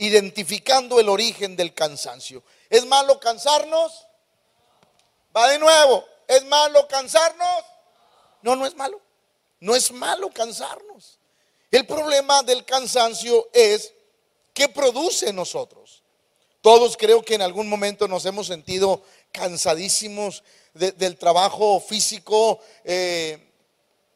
identificando el origen del cansancio. ¿Es malo cansarnos? Va de nuevo. ¿Es malo cansarnos? No, no es malo. No es malo cansarnos. El problema del cansancio es que produce en nosotros. Todos creo que en algún momento nos hemos sentido cansadísimos del trabajo físico, eh,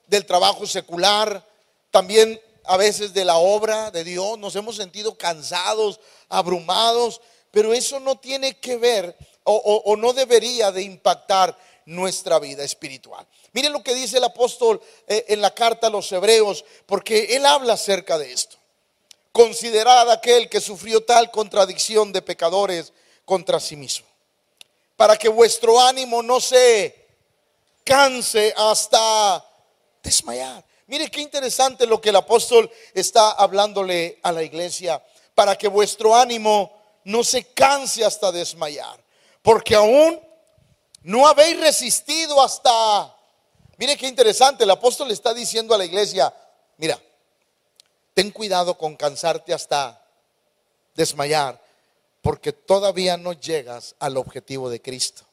del trabajo secular, también a veces de la obra de Dios. Nos hemos sentido cansados, abrumados, pero eso no tiene que ver o, no debería de impactar nuestra vida espiritual. Miren lo que dice el apóstol eh, en la carta a los hebreos, porque él habla acerca de esto. Considerad aquel que sufrió tal contradicción de pecadores contra sí mismo, para que vuestro ánimo no se canse hasta desmayar. Mire qué interesante lo que el apóstol está hablándole a la iglesia, para que vuestro ánimo no se canse hasta desmayar, porque aún no habéis resistido hasta... Mire qué interesante, el apóstol está diciendo a la iglesia, mira, ten cuidado con cansarte hasta desmayar, porque todavía no llegas al objetivo de Cristo.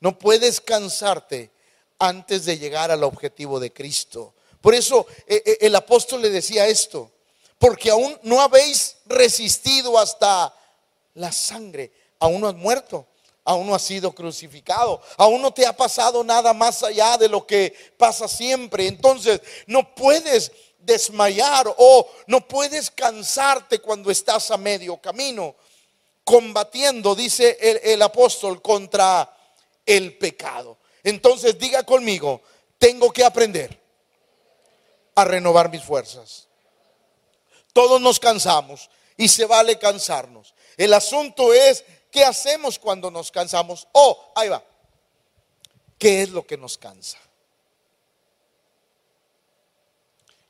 No puedes cansarte antes de llegar al objetivo de Cristo. Por eso eh, eh, el apóstol le decía esto, porque aún no habéis resistido hasta la sangre, aún no has muerto aún no has sido crucificado, aún no te ha pasado nada más allá de lo que pasa siempre. Entonces, no puedes desmayar o no puedes cansarte cuando estás a medio camino, combatiendo, dice el, el apóstol, contra el pecado. Entonces, diga conmigo, tengo que aprender a renovar mis fuerzas. Todos nos cansamos y se vale cansarnos. El asunto es ¿Qué hacemos cuando nos cansamos? Oh, ahí va. ¿Qué es lo que nos cansa?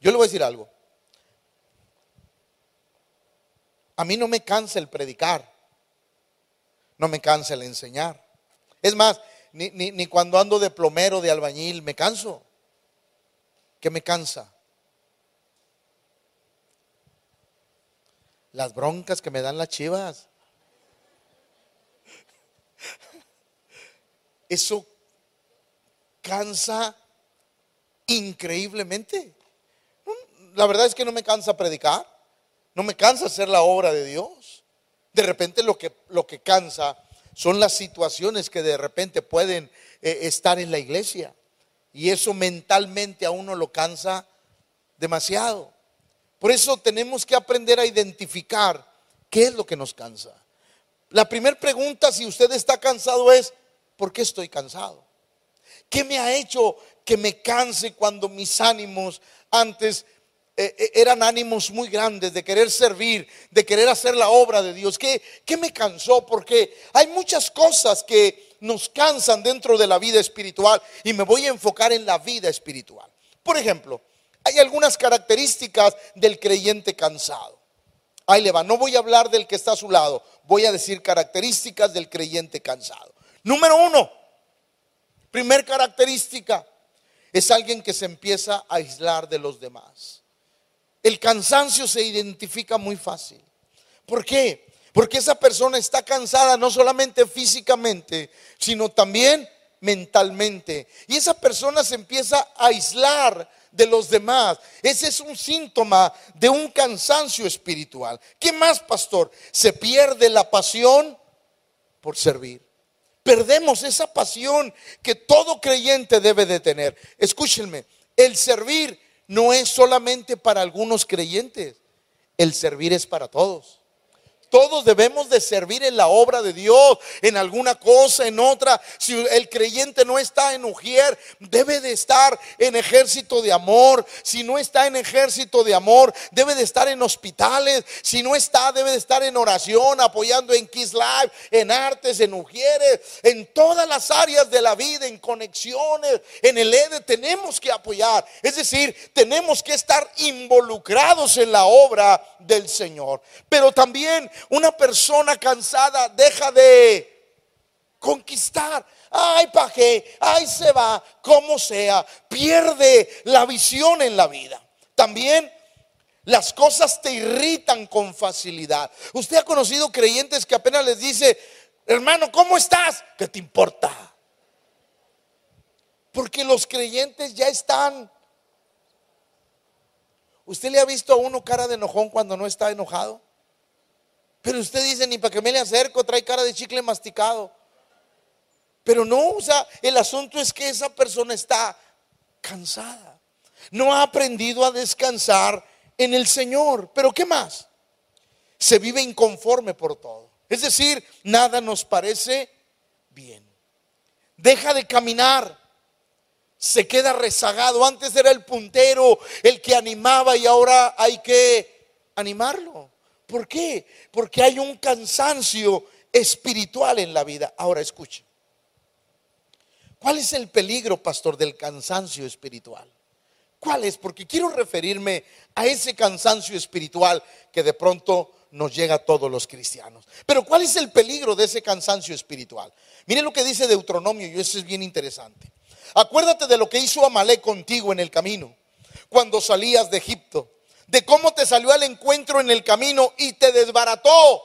Yo le voy a decir algo. A mí no me cansa el predicar. No me cansa el enseñar. Es más, ni, ni cuando ando de plomero, de albañil, me canso. ¿Qué me cansa? Las broncas que me dan las chivas. Eso cansa increíblemente. La verdad es que no me cansa predicar, no me cansa hacer la obra de Dios. De repente lo que, lo que cansa son las situaciones que de repente pueden eh, estar en la iglesia. Y eso mentalmente a uno lo cansa demasiado. Por eso tenemos que aprender a identificar qué es lo que nos cansa. La primera pregunta, si usted está cansado, es, ¿por qué estoy cansado? ¿Qué me ha hecho que me canse cuando mis ánimos antes eh, eh, eran ánimos muy grandes de querer servir, de querer hacer la obra de Dios? ¿Qué, ¿Qué me cansó? Porque hay muchas cosas que nos cansan dentro de la vida espiritual y me voy a enfocar en la vida espiritual. Por ejemplo, hay algunas características del creyente cansado. Ahí le va, no voy a hablar del que está a su lado, voy a decir características del creyente cansado. Número uno, primer característica, es alguien que se empieza a aislar de los demás. El cansancio se identifica muy fácil. ¿Por qué? Porque esa persona está cansada no solamente físicamente, sino también mentalmente. Y esa persona se empieza a aislar de los demás. Ese es un síntoma de un cansancio espiritual. ¿Qué más, pastor? Se pierde la pasión por servir. Perdemos esa pasión que todo creyente debe de tener. Escúchenme, el servir no es solamente para algunos creyentes, el servir es para todos. Todos debemos de servir en la obra de Dios, en alguna cosa, en otra. Si el creyente no está en Ujier, debe de estar en ejército de amor. Si no está en ejército de amor, debe de estar en hospitales. Si no está, debe de estar en oración, apoyando en Kiss Live, en artes, en Ujieres, en todas las áreas de la vida, en conexiones, en el EDE. Tenemos que apoyar. Es decir, tenemos que estar involucrados en la obra del Señor. Pero también una persona cansada deja de conquistar. Ay, pa' qué, ay, se va, como sea, pierde la visión en la vida. También Las cosas te irritan con facilidad. Usted ha conocido creyentes que apenas les dice, hermano, ¿cómo estás? ¿Qué te importa? Porque los creyentes ya están. ¿Usted le ha visto a uno cara de enojón cuando no está enojado? Pero usted dice, ni para que me le acerco, trae cara de chicle masticado. Pero no, o sea, el asunto es que esa persona está cansada. No ha aprendido a descansar en el Señor. Pero ¿qué más? Se vive inconforme por todo. Es decir, nada nos parece bien. Deja de caminar. Se queda rezagado. Antes era el puntero, el que animaba y ahora hay que animarlo. ¿Por qué? Porque hay un cansancio espiritual en la vida. Ahora escuche. ¿Cuál es el peligro, pastor, del cansancio espiritual? ¿Cuál es? Porque quiero referirme a ese cansancio espiritual que de pronto nos llega a todos los cristianos. Pero ¿cuál es el peligro de ese cansancio espiritual? Miren lo que dice Deuteronomio y eso es bien interesante. Acuérdate de lo que hizo Amalek contigo en el camino, cuando salías de Egipto, de cómo te salió al encuentro en el camino y te desbarató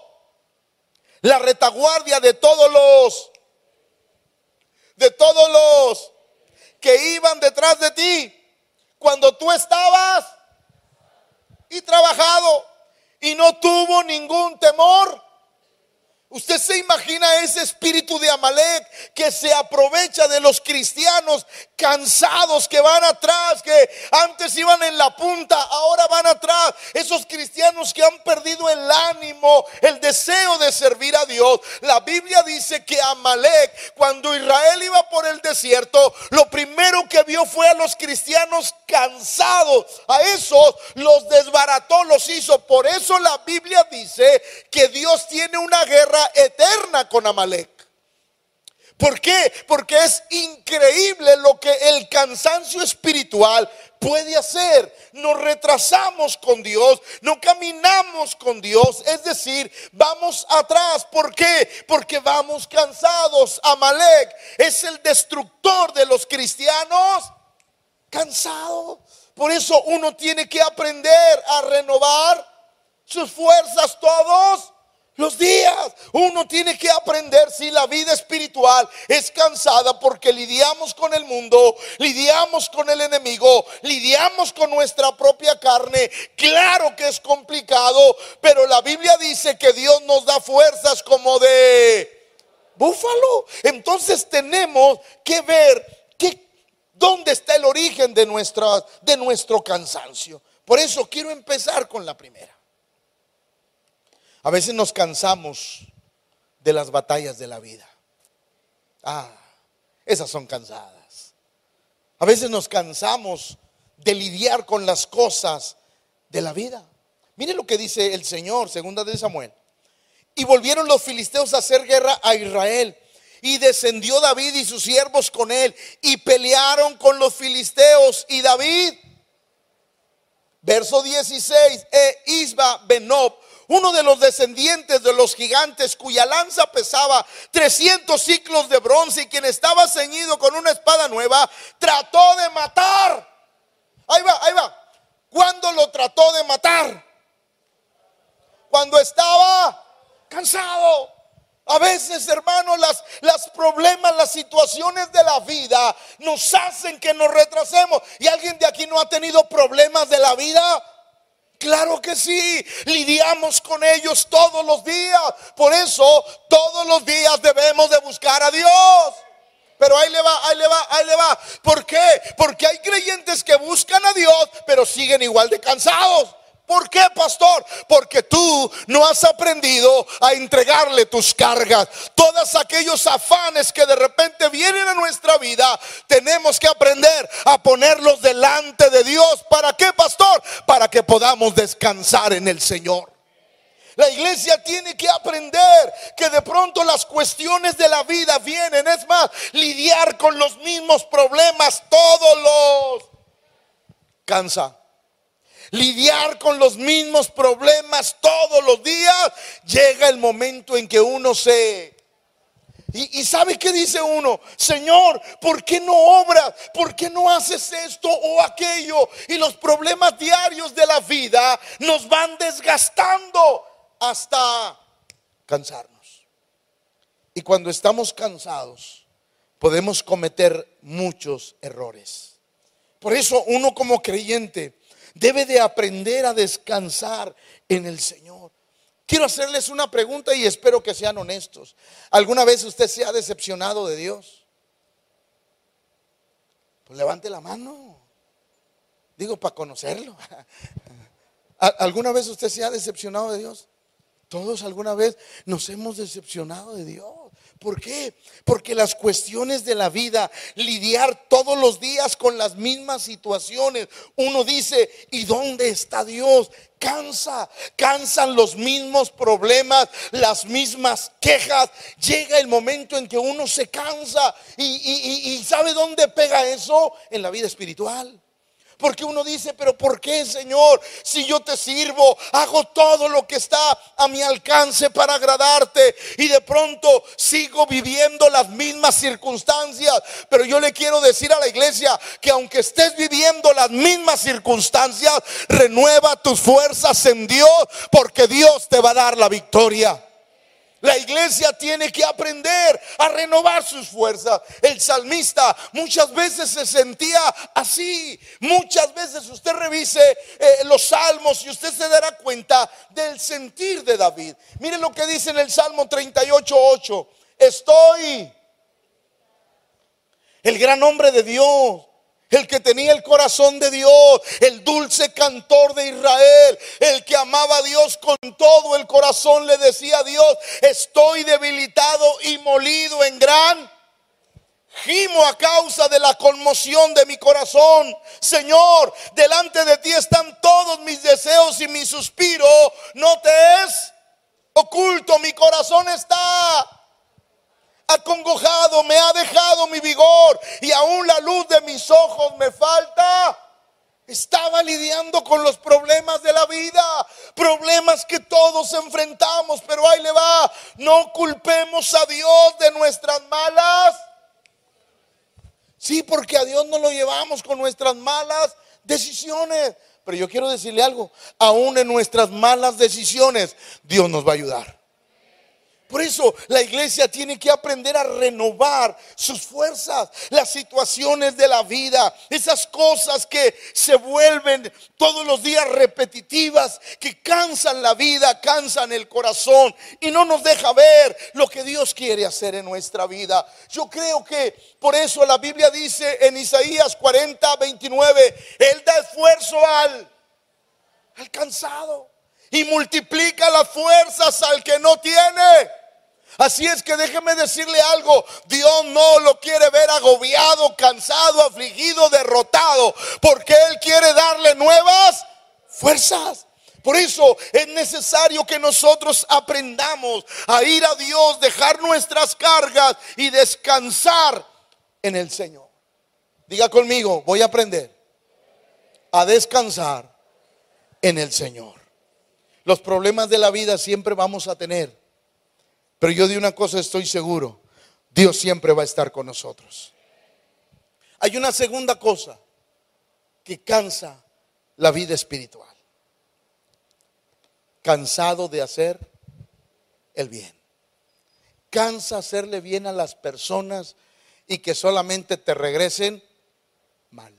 la retaguardia de todos los de todos los que iban detrás de ti cuando tú estabas y trabajado y no tuvo ningún temor. Usted se imagina ese espíritu de Amalek que se aprovecha de los cristianos cansados que van atrás, que antes iban en la punta, ahora van atrás. Esos cristianos que han perdido el ánimo, el deseo de servir a Dios. La Biblia dice que Amalek, cuando Israel iba por el desierto, lo primero que vio fue a los cristianos cansados. A esos los desbarató, los hizo. Por eso la Biblia dice que Dios tiene una guerra eterna con Amalek. ¿Por qué? Porque es increíble lo que el cansancio espiritual puede hacer. Nos retrasamos con Dios, no caminamos con Dios, es decir, vamos atrás. ¿Por qué? Porque vamos cansados. Amalek es el destructor de los cristianos cansado. Por eso uno tiene que aprender a renovar sus fuerzas todos los días. Uno tiene que aprender si la vida espiritual es cansada porque lidiamos con el mundo, lidiamos con el enemigo, lidiamos con nuestra propia carne. Claro que es complicado, pero la Biblia dice que Dios nos da fuerzas como de búfalo. Entonces tenemos que ver que, dónde está el origen de, de nuestro cansancio. Por eso quiero empezar con la primera. A veces nos cansamos de las batallas de la vida. Ah, esas son cansadas. A veces nos cansamos de lidiar con las cosas de la vida. Mire lo que dice el Señor, segunda de Samuel. Y volvieron los filisteos a hacer guerra a Israel. Y descendió David y sus siervos con él. Y pelearon con los filisteos. Y David, verso 16, e Isba Benob uno de los descendientes de los gigantes cuya lanza pesaba 300 ciclos de bronce y quien estaba ceñido con una espada nueva, trató de matar. Ahí va, ahí va. ¿Cuándo lo trató de matar? Cuando estaba cansado. A veces, hermanos, las, las problemas, las situaciones de la vida nos hacen que nos retrasemos. ¿Y alguien de aquí no ha tenido problemas de la vida? Claro que sí, lidiamos con ellos todos los días. Por eso todos los días debemos de buscar a Dios. Pero ahí le va, ahí le va, ahí le va. ¿Por qué? Porque hay creyentes que buscan a Dios, pero siguen igual de cansados. ¿Por qué, pastor? Porque tú no has aprendido a entregarle tus cargas. Todos aquellos afanes que de repente vienen a nuestra vida, tenemos que aprender a ponerlos delante de Dios. ¿Para qué, pastor? Para que podamos descansar en el Señor. La iglesia tiene que aprender que de pronto las cuestiones de la vida vienen. Es más, lidiar con los mismos problemas todos los cansa lidiar con los mismos problemas todos los días, llega el momento en que uno se, Y, sabe qué dice uno, Señor, ¿por qué no obras? ¿Por qué no haces esto o aquello? Y los problemas diarios de la vida nos van desgastando hasta cansarnos. Y cuando estamos cansados, podemos cometer muchos errores. Por eso uno como creyente debe de aprender a descansar en el Señor. Quiero hacerles una pregunta y espero que sean honestos. ¿Alguna vez usted se ha decepcionado de Dios? Pues levante la mano. Digo, para conocerlo. ¿Alguna vez usted se ha decepcionado de Dios? Todos alguna vez nos hemos decepcionado de Dios. ¿Por qué? Porque las cuestiones de la vida, lidiar todos los días con las mismas situaciones, uno dice, ¿y dónde está Dios? Cansa, cansan los mismos problemas, las mismas quejas. Llega el momento en que uno se cansa y, y ¿sabe dónde pega eso? En la vida espiritual. Porque uno dice, pero ¿por qué, Señor? Si yo te sirvo, hago todo lo que está a mi alcance para agradarte y de pronto sigo viviendo las mismas circunstancias. Pero yo le quiero decir a la iglesia que aunque estés viviendo las mismas circunstancias, renueva tus fuerzas en Dios porque Dios te va a dar la victoria. La iglesia tiene que aprender a renovar sus fuerzas. El salmista muchas veces se sentía así. Muchas veces usted revise eh, los salmos y usted se dará cuenta del sentir de David. Mire lo que dice en el Salmo 38.8. Estoy, el gran hombre de Dios el que tenía el corazón de Dios, el dulce cantor de Israel, el que amaba a Dios con todo el corazón, le decía a Dios, estoy debilitado y molido en gran gimo a causa de la conmoción de mi corazón. Señor, delante de ti están todos mis deseos y mi suspiro, no te es oculto, mi corazón está acongojado, me ha dejado mi vigor y aún la luz de mis ojos me falta. Estaba lidiando con los problemas de la vida, problemas que todos enfrentamos, pero ahí le va, no culpemos a Dios de nuestras malas. Sí, porque a Dios no lo llevamos con nuestras malas decisiones. Pero yo quiero decirle algo, aún en nuestras malas decisiones, Dios nos va a ayudar. Por eso la iglesia tiene que aprender a renovar sus fuerzas, las situaciones de la vida, esas cosas que se vuelven todos los días repetitivas, que cansan la vida, cansan el corazón y no nos deja ver lo que Dios quiere hacer en nuestra vida. Yo creo que por eso la Biblia dice en Isaías 40, 29, Él da esfuerzo al, al cansado y multiplica las fuerzas al que no tiene. Así es que déjeme decirle algo, Dios no lo quiere ver agobiado, cansado, afligido, derrotado, porque Él quiere darle nuevas fuerzas. Por eso es necesario que nosotros aprendamos a ir a Dios, dejar nuestras cargas y descansar en el Señor. Diga conmigo, voy a aprender a descansar en el Señor. Los problemas de la vida siempre vamos a tener. Pero yo de una cosa estoy seguro, Dios siempre va a estar con nosotros. Hay una segunda cosa que cansa la vida espiritual. Cansado de hacer el bien. Cansa hacerle bien a las personas y que solamente te regresen mal.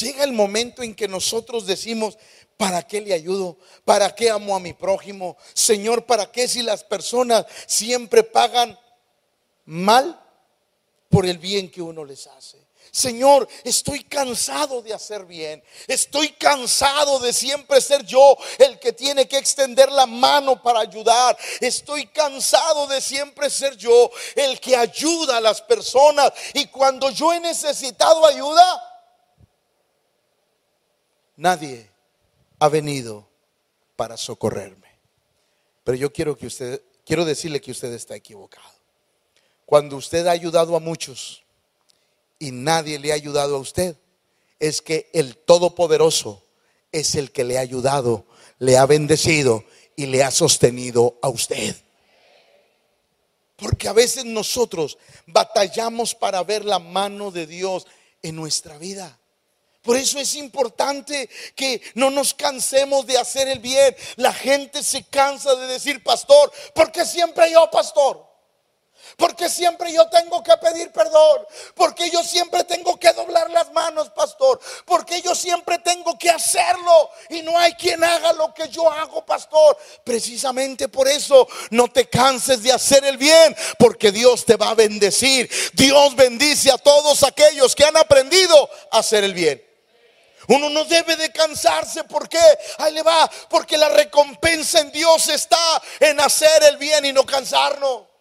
Llega el momento en que nosotros decimos, ¿Para qué le ayudo? ¿Para qué amo a mi prójimo? Señor, ¿para qué si las personas siempre pagan mal por el bien que uno les hace? Señor, estoy cansado de hacer bien. Estoy cansado de siempre ser yo el que tiene que extender la mano para ayudar. Estoy cansado de siempre ser yo el que ayuda a las personas. Y cuando yo he necesitado ayuda, nadie ha venido para socorrerme. Pero yo quiero que usted, quiero decirle que usted está equivocado. Cuando usted ha ayudado a muchos y nadie le ha ayudado a usted, es que el Todopoderoso es el que le ha ayudado, le ha bendecido y le ha sostenido a usted. Porque a veces nosotros batallamos para ver la mano de Dios en nuestra vida. Por eso es importante que no nos cansemos de hacer el bien. La gente se cansa de decir, pastor, porque siempre yo, pastor. Porque siempre yo tengo que pedir perdón. Porque yo siempre tengo que doblar las manos, pastor. Porque yo siempre tengo que hacerlo. Y no hay quien haga lo que yo hago, pastor. Precisamente por eso no te canses de hacer el bien. Porque Dios te va a bendecir. Dios bendice a todos aquellos que han aprendido a hacer el bien. Uno no debe de cansarse. ¿Por qué? Ahí le va. Porque la recompensa en Dios está en hacer el bien y no cansarnos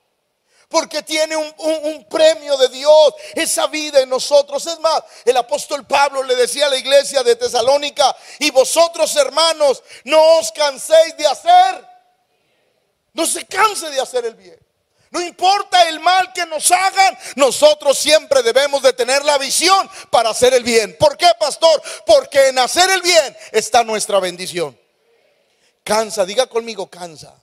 porque tiene un, premio de Dios, esa vida en nosotros. Es más, el apóstol Pablo le decía a la iglesia de Tesalónica, y vosotros hermanos, no os canséis de hacer, no se canse de hacer el bien. No importa el mal que nos hagan, nosotros siempre debemos de tener la visión para hacer el bien. ¿Por qué, pastor? Porque en hacer el bien está nuestra bendición. Cansa, diga conmigo, cansa.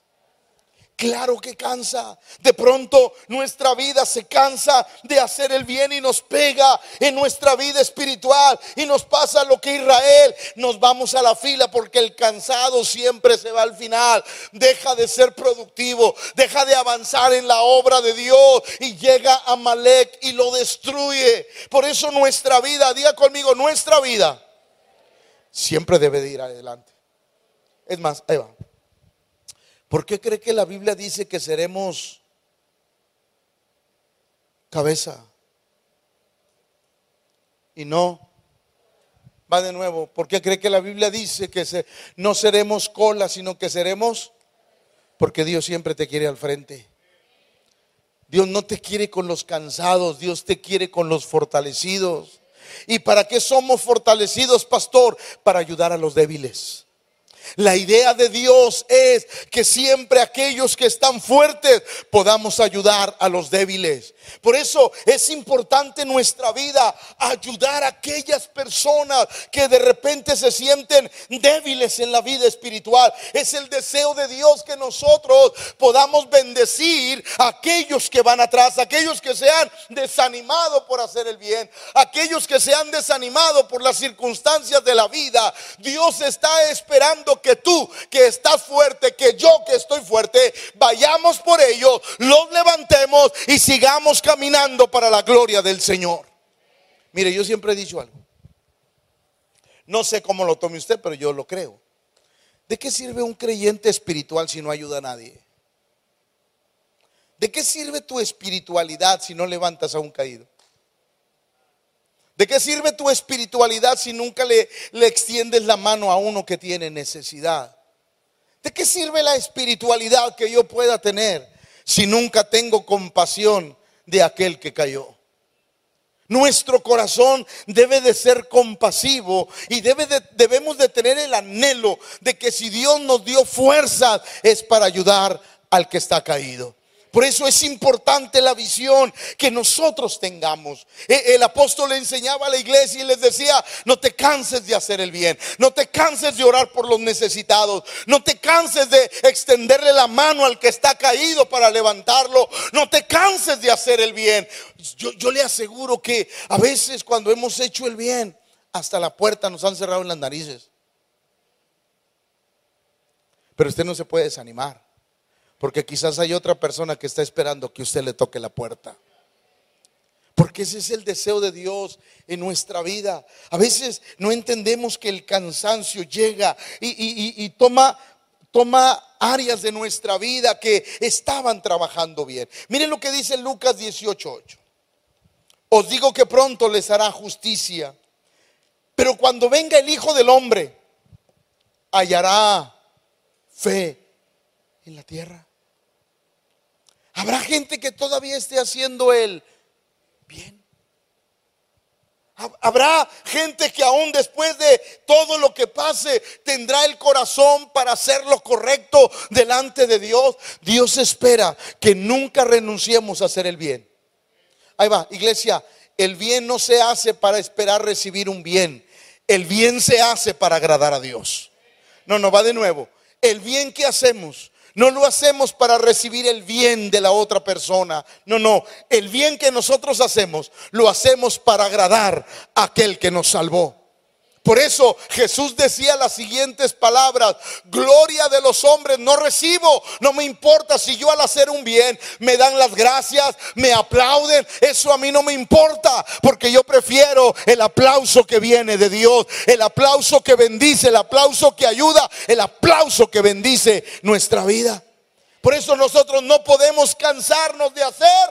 Claro que cansa. De pronto nuestra vida se cansa de hacer el bien y nos pega en nuestra vida espiritual. Y nos pasa lo que Israel. Nos vamos a la fila porque el cansado siempre se va al final. Deja de ser productivo. Deja de avanzar en la obra de Dios. Y llega a Malek y lo destruye. Por eso nuestra vida, diga conmigo, nuestra vida siempre debe de ir adelante. Es más, ahí va. ¿Por qué cree que la Biblia dice que seremos cabeza? Y no. Va de nuevo. ¿Por qué cree que la Biblia dice que no seremos cola, sino que seremos? Porque Dios siempre te quiere al frente. Dios no te quiere con los cansados, Dios te quiere con los fortalecidos. ¿Y para qué somos fortalecidos, pastor? Para ayudar a los débiles. La idea de Dios es que siempre aquellos que están fuertes podamos ayudar a los débiles. Por eso es importante en nuestra vida ayudar a aquellas personas que de repente se sienten débiles en la vida espiritual. Es el deseo de Dios que nosotros podamos bendecir a aquellos que van atrás, aquellos que se han desanimado por hacer el bien, aquellos que se han desanimado por las circunstancias de la vida. Dios está esperando que tú, que estás fuerte, que yo que estoy fuerte, vayamos por ellos, los levantemos y sigamos caminando para la gloria del Señor. Mire, yo siempre he dicho algo. No sé cómo lo tome usted, pero yo lo creo. ¿De qué sirve un creyente espiritual si no ayuda a nadie? ¿De qué sirve tu espiritualidad si no levantas a un caído? ¿De qué sirve tu espiritualidad si nunca le, le extiendes la mano a uno que tiene necesidad? ¿De qué sirve la espiritualidad que yo pueda tener si nunca tengo compasión de aquel que cayó. Nuestro corazón debe de ser compasivo y debe debemos de tener el anhelo de que si Dios nos dio fuerzas es para ayudar al que está caído. Por eso es importante la visión que nosotros tengamos. E, el apóstol le enseñaba a la iglesia y les decía, no te canses de hacer el bien, no te canses de orar por los necesitados, no te canses de extenderle la mano al que está caído para levantarlo, no te canses de hacer el bien. Yo, yo le aseguro que a veces cuando hemos hecho el bien, hasta la puerta nos han cerrado en las narices. Pero usted no se puede desanimar. Porque quizás hay otra persona que está esperando que usted le toque la puerta. Porque ese es el deseo de Dios en nuestra vida. A veces no entendemos que el cansancio llega y, toma, toma áreas de nuestra vida que estaban trabajando bien. Miren lo que dice Lucas 18:8. Os digo que pronto les hará justicia. Pero cuando venga el Hijo del Hombre, hallará fe en la tierra. Habrá gente que todavía esté haciendo el bien. Habrá gente que aún después de todo lo que pase tendrá el corazón para hacer lo correcto delante de Dios. Dios espera que nunca renunciemos a hacer el bien. Ahí va, iglesia, el bien no se hace para esperar recibir un bien. El bien se hace para agradar a Dios. No, no va de nuevo. El bien que hacemos No lo hacemos para recibir el bien de la otra persona. No, no. El bien que nosotros hacemos, lo hacemos para agradar a aquel que nos salvó. Por eso Jesús decía las siguientes palabras, gloria de los hombres no recibo, no me importa si yo al hacer un bien me dan las gracias, me aplauden, eso a mí no me importa, porque yo prefiero el aplauso que viene de Dios, el aplauso que bendice, el aplauso que ayuda, el aplauso que bendice nuestra vida. Por eso nosotros no podemos cansarnos de hacer.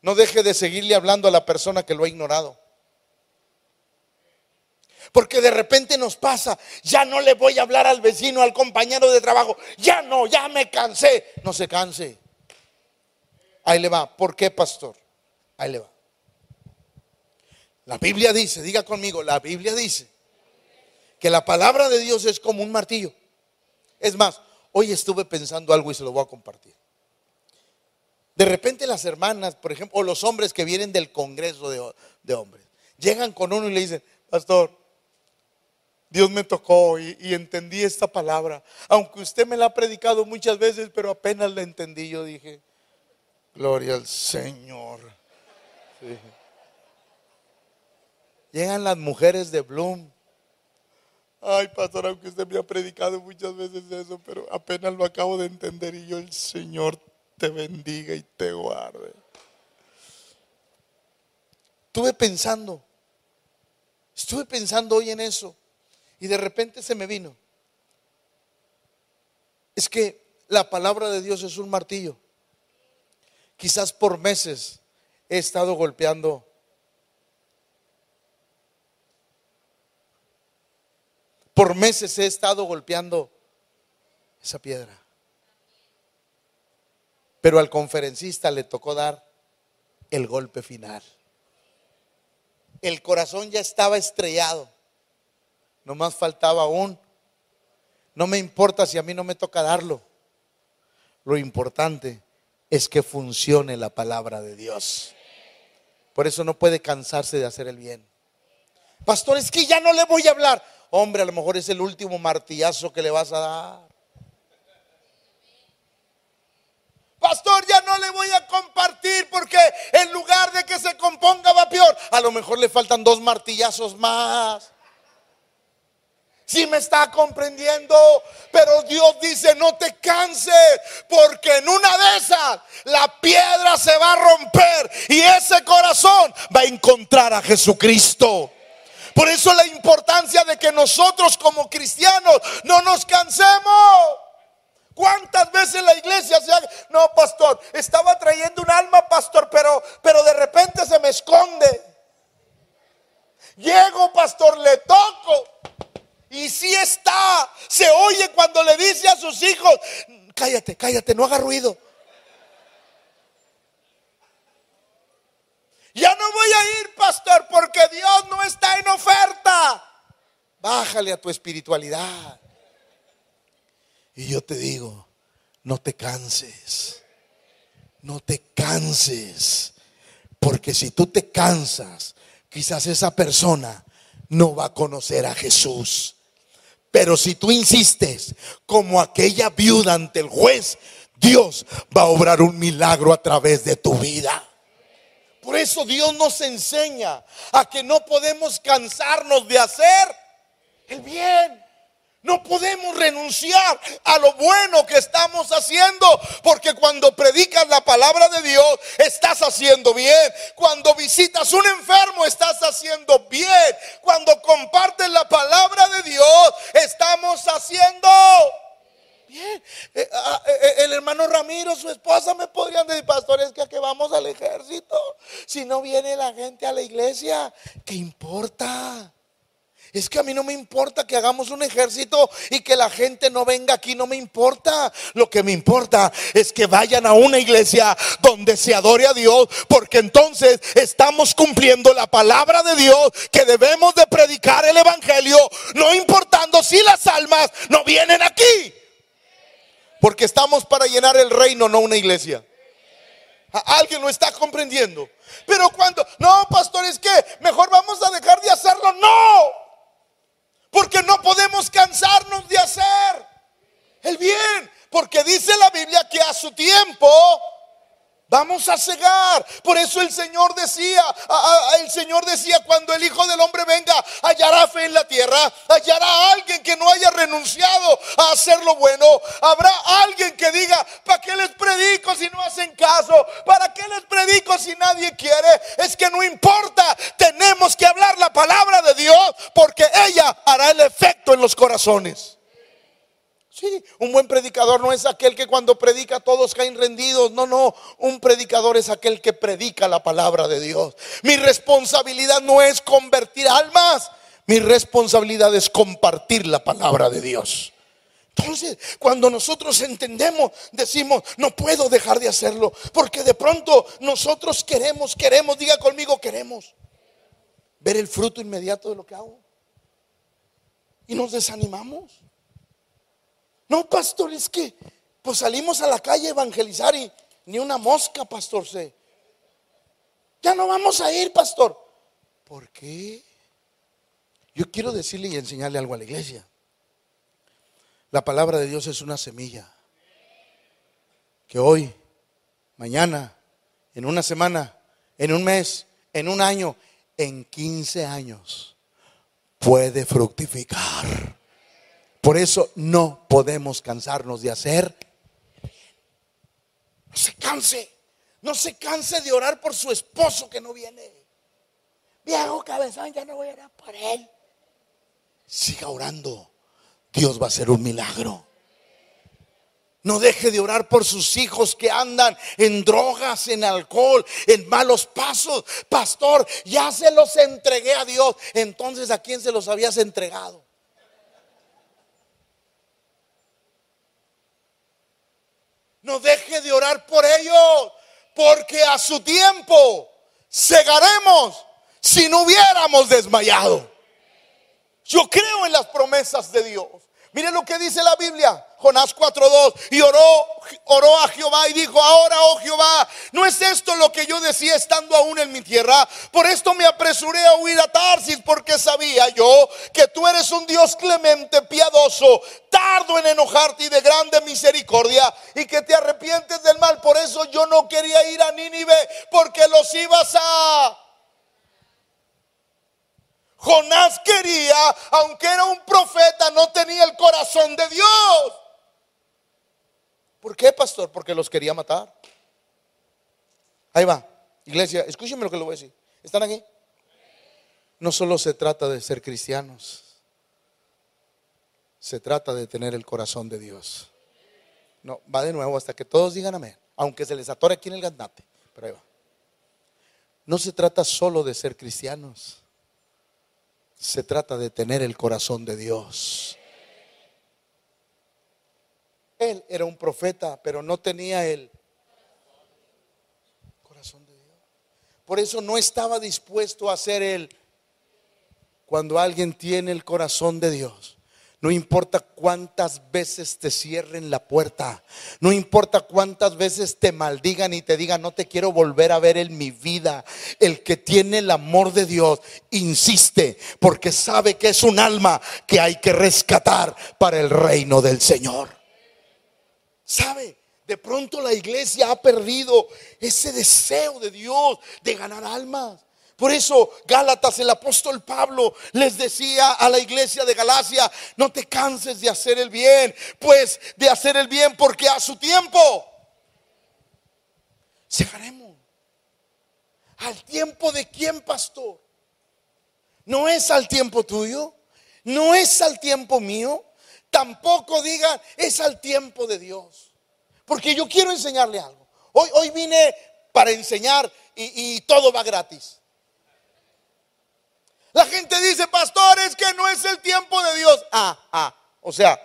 No deje de seguirle hablando a la persona que lo ha ignorado. Porque de repente nos pasa, ya no le voy a hablar al vecino, al compañero de trabajo, ya no, ya me cansé. No se canse. Ahí le va. ¿Por qué, pastor? Ahí le va. La Biblia dice, diga conmigo, la Biblia dice que la palabra de Dios es como un martillo. Es más, hoy estuve pensando algo y se lo voy a compartir. De repente las hermanas, por ejemplo, o los hombres que vienen del Congreso de, de hombres, llegan con uno y le dicen, pastor, Dios me tocó y, entendí esta palabra. Aunque usted me la ha predicado muchas veces, pero apenas la entendí, yo dije, gloria al Señor. Llegan las mujeres de Bloom. Ay, pastor, aunque usted me ha predicado muchas veces eso, pero apenas lo acabo de entender y yo, el Señor te bendiga y te guarde. Estuve pensando, estuve pensando hoy en eso. Y de repente se me vino. Es que la palabra de Dios es un martillo. Quizás por meses he estado golpeando Por meses he estado golpeando esa piedra. Pero al conferencista le tocó dar el golpe final. El corazón ya estaba estrellado. No más faltaba aún. No me importa si a mí no me toca darlo. Lo importante es que funcione la palabra de Dios. Por eso no puede cansarse de hacer el bien. Pastor, es que ya no le voy a hablar. Hombre, a lo mejor es el último martillazo que le vas a dar. Pastor, ya no le voy a compartir porque en lugar de que se componga va peor. A lo mejor le faltan dos martillazos más. Si me está comprendiendo, pero Dios dice, no te canses, porque en una de esas la piedra se va a romper y ese corazón va a encontrar a Jesucristo. Por eso la importancia de que nosotros como cristianos no nos cansemos. ¿Cuántas veces la iglesia se ha... No, pastor, estaba trayendo un alma, pastor, pero, pero de repente se me esconde. Llego, pastor, le toco. Y si está, se oye cuando le dice a sus hijos, cállate, cállate, no haga ruido. Ya no voy a ir, pastor, porque Dios no está en oferta. Bájale a tu espiritualidad. Y yo te digo, no te canses. No te canses. Porque si tú te cansas, quizás esa persona no va a conocer a Jesús. Pero si tú insistes como aquella viuda ante el juez, Dios va a obrar un milagro a través de tu vida. Por eso Dios nos enseña a que no podemos cansarnos de hacer el bien. No podemos renunciar a lo bueno que estamos haciendo, porque cuando predicas la palabra de Dios, estás haciendo bien. Cuando visitas un enfermo, estás haciendo bien. Cuando compartes la palabra de Dios, estamos haciendo bien. Eh, ah, eh, eh, el hermano Ramiro, su esposa, me podrían decir, pastores, que a que vamos al ejército. Si no viene la gente a la iglesia, ¿qué importa? Es que a mí no me importa que hagamos un ejército y que la gente no venga aquí, no me importa. Lo que me importa es que vayan a una iglesia donde se adore a Dios, porque entonces estamos cumpliendo la palabra de Dios que debemos de predicar el Evangelio, no importando si las almas no vienen aquí. Porque estamos para llenar el reino, no una iglesia. Alguien lo está comprendiendo. Pero cuando, no, pastor, es que mejor vamos a dejar de hacerlo. No. Porque no podemos cansarnos de hacer el bien. Porque dice la Biblia que a su tiempo Vamos a cegar. Por eso el Señor decía, el Señor decía, cuando el Hijo del Hombre venga, hallará fe en la tierra, hallará alguien que no haya renunciado a hacer lo bueno. Habrá alguien que diga, ¿para qué les predico si no hacen caso? ¿Para qué les predico si nadie quiere? Es que no importa, tenemos que hablar la palabra de Dios porque ella hará el efecto en los corazones. Sí, un buen predicador no es aquel que cuando predica todos caen rendidos. No, no, un predicador es aquel que predica la palabra de Dios. Mi responsabilidad no es convertir almas, mi responsabilidad es compartir la palabra de Dios. Entonces, cuando nosotros entendemos, decimos, no puedo dejar de hacerlo, porque de pronto nosotros queremos, queremos, diga conmigo, queremos ver el fruto inmediato de lo que hago. Y nos desanimamos. No, pastor, es que pues salimos a la calle a evangelizar y ni una mosca, pastor, se. Ya no vamos a ir, pastor. ¿Por qué? Yo quiero decirle y enseñarle algo a la iglesia. La palabra de Dios es una semilla que hoy, mañana, en una semana, en un mes, en un año, en 15 años, puede fructificar. Por eso no podemos cansarnos de hacer. No se canse. No se canse de orar por su esposo que no viene. Viejo cabezón, ya no voy a orar por él. Siga orando. Dios va a hacer un milagro. No deje de orar por sus hijos que andan en drogas, en alcohol, en malos pasos. Pastor, ya se los entregué a Dios. Entonces, ¿a quién se los habías entregado? No deje de orar por ellos, porque a su tiempo cegaremos si no hubiéramos desmayado. Yo creo en las promesas de Dios. Mire lo que dice la Biblia, Jonás 4:2, y oró, oró a Jehová y dijo, ahora, oh Jehová, ¿no es esto lo que yo decía estando aún en mi tierra? Por esto me apresuré a huir a Tarsis, porque sabía yo que tú eres un Dios clemente, piadoso, tardo en enojarte y de grande misericordia, y que te arrepientes del mal. Por eso yo no quería ir a Nínive, porque los ibas a Jonás quería, aunque era un profeta, no tenía el corazón de Dios. ¿Por qué, pastor? Porque los quería matar. Ahí va, iglesia, escúcheme lo que le voy a decir. ¿Están aquí? No solo se trata de ser cristianos, se trata de tener el corazón de Dios. No, va de nuevo hasta que todos digan amén, aunque se les atore aquí en el gandate, pero ahí va. No se trata solo de ser cristianos se trata de tener el corazón de Dios. Él era un profeta, pero no tenía el corazón de Dios. Por eso no estaba dispuesto a hacer él. Cuando alguien tiene el corazón de Dios, no importa cuántas veces te cierren la puerta. No importa cuántas veces te maldigan y te digan, no te quiero volver a ver en mi vida. El que tiene el amor de Dios insiste porque sabe que es un alma que hay que rescatar para el reino del Señor. ¿Sabe? De pronto la iglesia ha perdido ese deseo de Dios de ganar almas. Por eso Gálatas, el apóstol Pablo les decía a la iglesia de Galacia, no te canses de hacer el bien, pues de hacer el bien porque a su tiempo llegaremos. ¿Al tiempo de quién, pastor? No es al tiempo tuyo, no es al tiempo mío, tampoco digan es al tiempo de Dios. Porque yo quiero enseñarle algo. Hoy, hoy vine para enseñar y todo va gratis. La gente dice, pastores, que no es el tiempo de Dios. Ah, ah. O sea,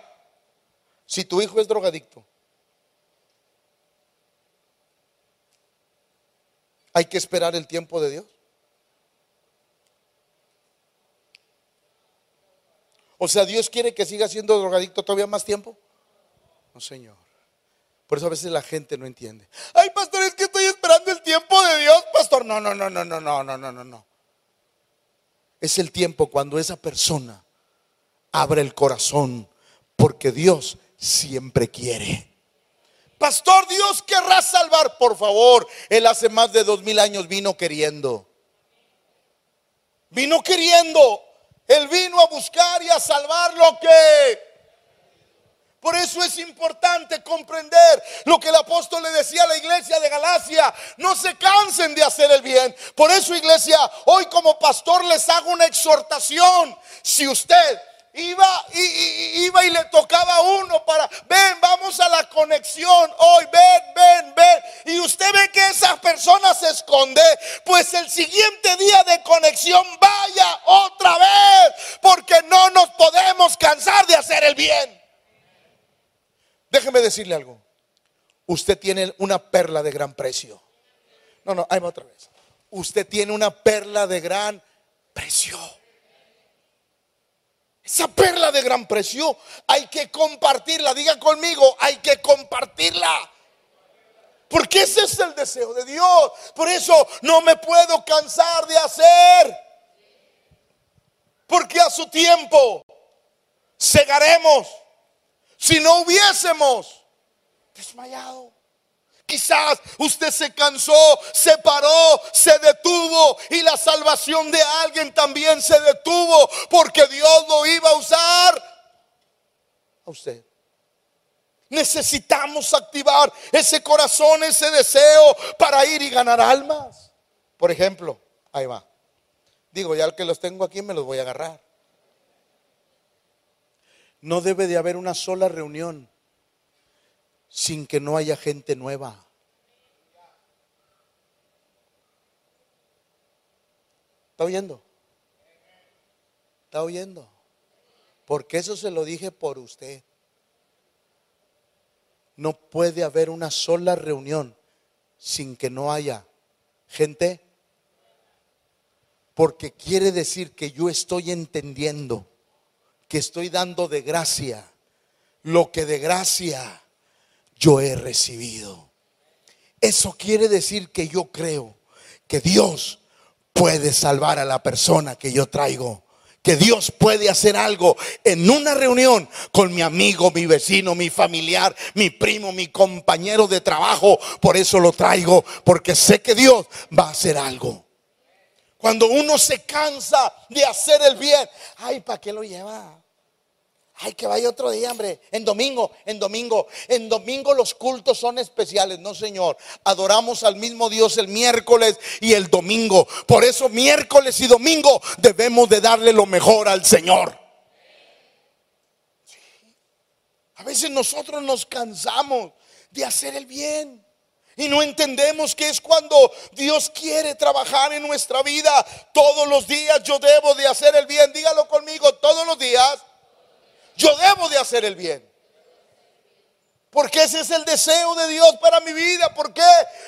si tu hijo es drogadicto, hay que esperar el tiempo de Dios. O sea, Dios quiere que siga siendo drogadicto todavía más tiempo. No, Señor. Por eso a veces la gente no entiende. Ay, pastor, es que estoy esperando el tiempo de Dios, pastor. No, no, no, no, no, no, no, no, no es el tiempo cuando esa persona abre el corazón, porque Dios siempre quiere. Pastor, Dios querrá salvar. Por favor, Él hace más de dos mil años vino queriendo. Vino queriendo. Él vino a buscar y a salvar lo que por eso es importante comprender lo que el apóstol le decía a la iglesia de Galacia. No se cansen de hacer el bien. Por eso, iglesia, hoy como pastor les hago una exhortación. Si usted iba y, le tocaba a uno para, ven, vamos a la conexión hoy, ven, ven, ven. Y usted ve que esa persona se esconde, pues el siguiente día de conexión vaya otra vez, porque no nos podemos cansar de hacer el bien. Déjeme decirle algo. Usted tiene una perla de gran precio. No, no, ahí otra vez. Usted tiene una perla de gran precio. Esa perla de gran precio hay que compartirla. Diga conmigo, hay que compartirla. Porque ese es el deseo de Dios. Por eso no me puedo cansar de hacer. Porque a su tiempo segaremos si no hubiésemos desmayado. Quizás usted se cansó, se paró, se detuvo y la salvación de alguien también se detuvo porque Dios lo iba a usar a usted. Necesitamos activar ese corazón, ese deseo para ir y ganar almas. Por ejemplo, ahí va. Digo, ya que los tengo aquí me los voy a agarrar. No debe de haber una sola reunión sin que no haya gente nueva. ¿Está oyendo? ¿Está oyendo? Porque eso se lo dije por usted. No puede haber una sola reunión sin que no haya gente. Porque quiere decir que yo estoy entendiendo que estoy dando de gracia lo que de gracia yo he recibido. Eso quiere decir que yo creo que Dios puede salvar a la persona que yo traigo. Que Dios puede hacer algo en una reunión con mi amigo, mi vecino, mi familiar, mi primo, mi compañero de trabajo. Por eso lo traigo, porque sé que Dios va a hacer algo. Cuando uno se cansa de hacer el bien, ay, ¿para qué lo lleva? Ay, que vaya otro día, hombre. En domingo, en domingo. En domingo los cultos son especiales. No, Señor. Adoramos al mismo Dios el miércoles y el domingo. Por eso miércoles y domingo debemos de darle lo mejor al Señor. A veces nosotros nos cansamos de hacer el bien. Y no entendemos que es cuando Dios quiere trabajar en nuestra vida. Todos los días yo debo de hacer el bien. Dígalo conmigo, todos los días yo debo de hacer el bien. Porque ese es el deseo de Dios para mi vida. ¿Por qué?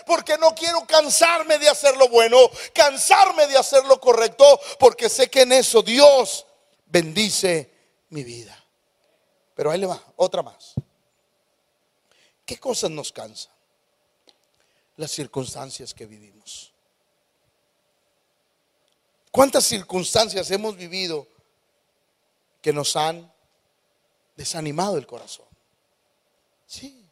Porque no quiero cansarme de hacer lo bueno, cansarme de hacer lo correcto, porque sé que en eso Dios bendice mi vida. Pero ahí le va, otra más. ¿Qué cosas nos cansan? Las circunstancias que vivimos. ¿Cuántas circunstancias hemos vivido que nos han desanimado el corazón. Sí.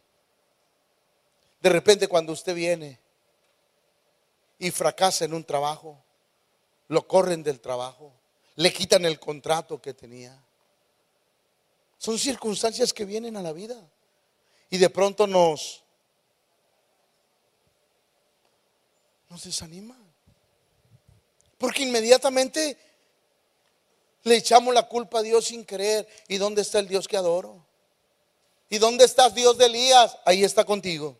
De repente cuando usted viene y fracasa en un trabajo, lo corren del trabajo, le quitan el contrato que tenía. Son circunstancias que vienen a la vida y de pronto nos nos desaniman. Porque inmediatamente le echamos la culpa a Dios sin creer. ¿Y dónde está el Dios que adoro? ¿Y dónde estás Dios de Elías? Ahí está contigo.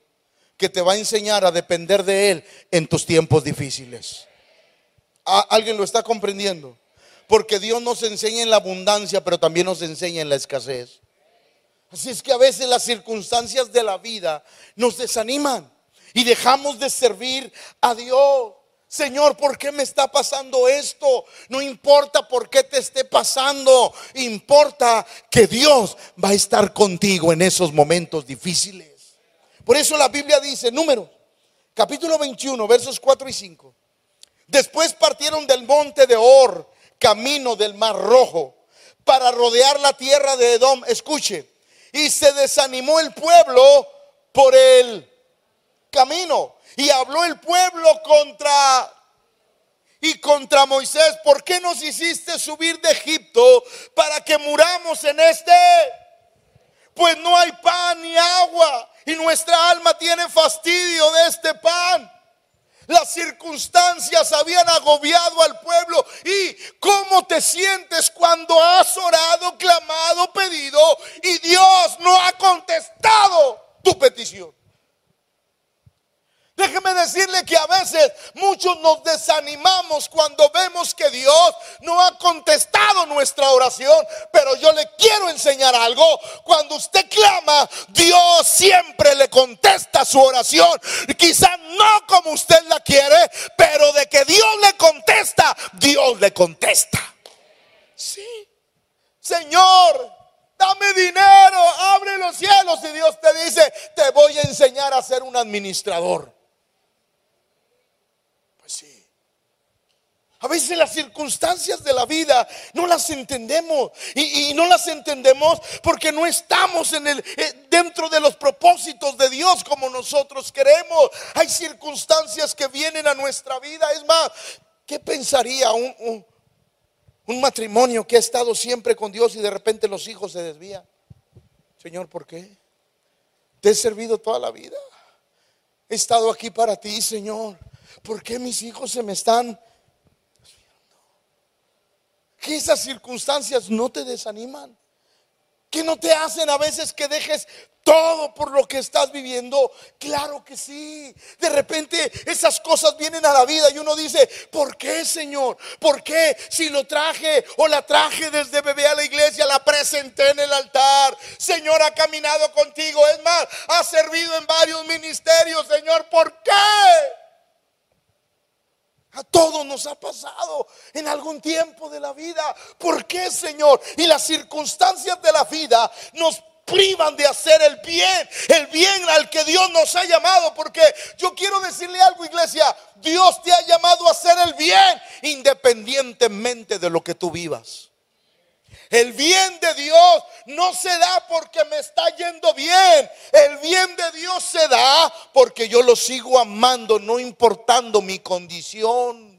Que te va a enseñar a depender de Él en tus tiempos difíciles. ¿Alguien lo está comprendiendo? Porque Dios nos enseña en la abundancia, pero también nos enseña en la escasez. Así es que a veces las circunstancias de la vida nos desaniman y dejamos de servir a Dios. Señor, ¿por qué me está pasando esto? No importa por qué te esté pasando, importa que Dios va a estar contigo en esos momentos difíciles. Por eso la Biblia dice, número, capítulo 21, versos 4 y 5. Después partieron del monte de Or, camino del mar rojo, para rodear la tierra de Edom. Escuche, y se desanimó el pueblo por el camino. Y habló el pueblo contra y contra Moisés, ¿por qué nos hiciste subir de Egipto para que muramos en este? Pues no hay pan ni agua y nuestra alma tiene fastidio de este pan. Las circunstancias habían agobiado al pueblo. ¿Y cómo te sientes cuando has orado, clamado, pedido y Dios no ha contestado tu petición? Déjeme decirle que a veces muchos nos desanimamos cuando vemos que Dios no ha contestado nuestra oración. Pero yo le quiero enseñar algo. Cuando usted clama, Dios siempre le contesta su oración. Quizá no como usted la quiere, pero de que Dios le contesta, Dios le contesta. Sí. Señor, dame dinero, abre los cielos y Dios te dice, te voy a enseñar a ser un administrador. A veces las circunstancias de la vida no las entendemos y, no las entendemos porque no estamos eh, dentro de los propósitos de Dios como nosotros queremos. Hay circunstancias que vienen a nuestra vida. Es más, ¿qué pensaría un, un matrimonio que ha estado siempre con Dios y de repente los hijos se desvían? Señor, ¿por qué? Te he servido toda la vida. He estado aquí para ti, Señor. ¿Por qué mis hijos se me están que esas circunstancias no te desaniman, que no te hacen a veces que dejes todo por lo que estás viviendo. Claro que sí. De repente esas cosas vienen a la vida y uno dice, ¿por qué Señor? ¿Por qué si lo traje o la traje desde bebé a la iglesia, la presenté en el altar? Señor ha caminado contigo. Es más, ha servido en varios ministerios. Señor, ¿por qué? A todos nos ha pasado en algún tiempo de la vida. ¿Por qué, Señor? Y las circunstancias de la vida nos privan de hacer el bien, el bien al que Dios nos ha llamado. Porque yo quiero decirle algo, iglesia, Dios te ha llamado a hacer el bien independientemente de lo que tú vivas. El bien de Dios no se da porque me está yendo bien. El bien de Dios se da porque yo lo sigo amando, no importando mi condición.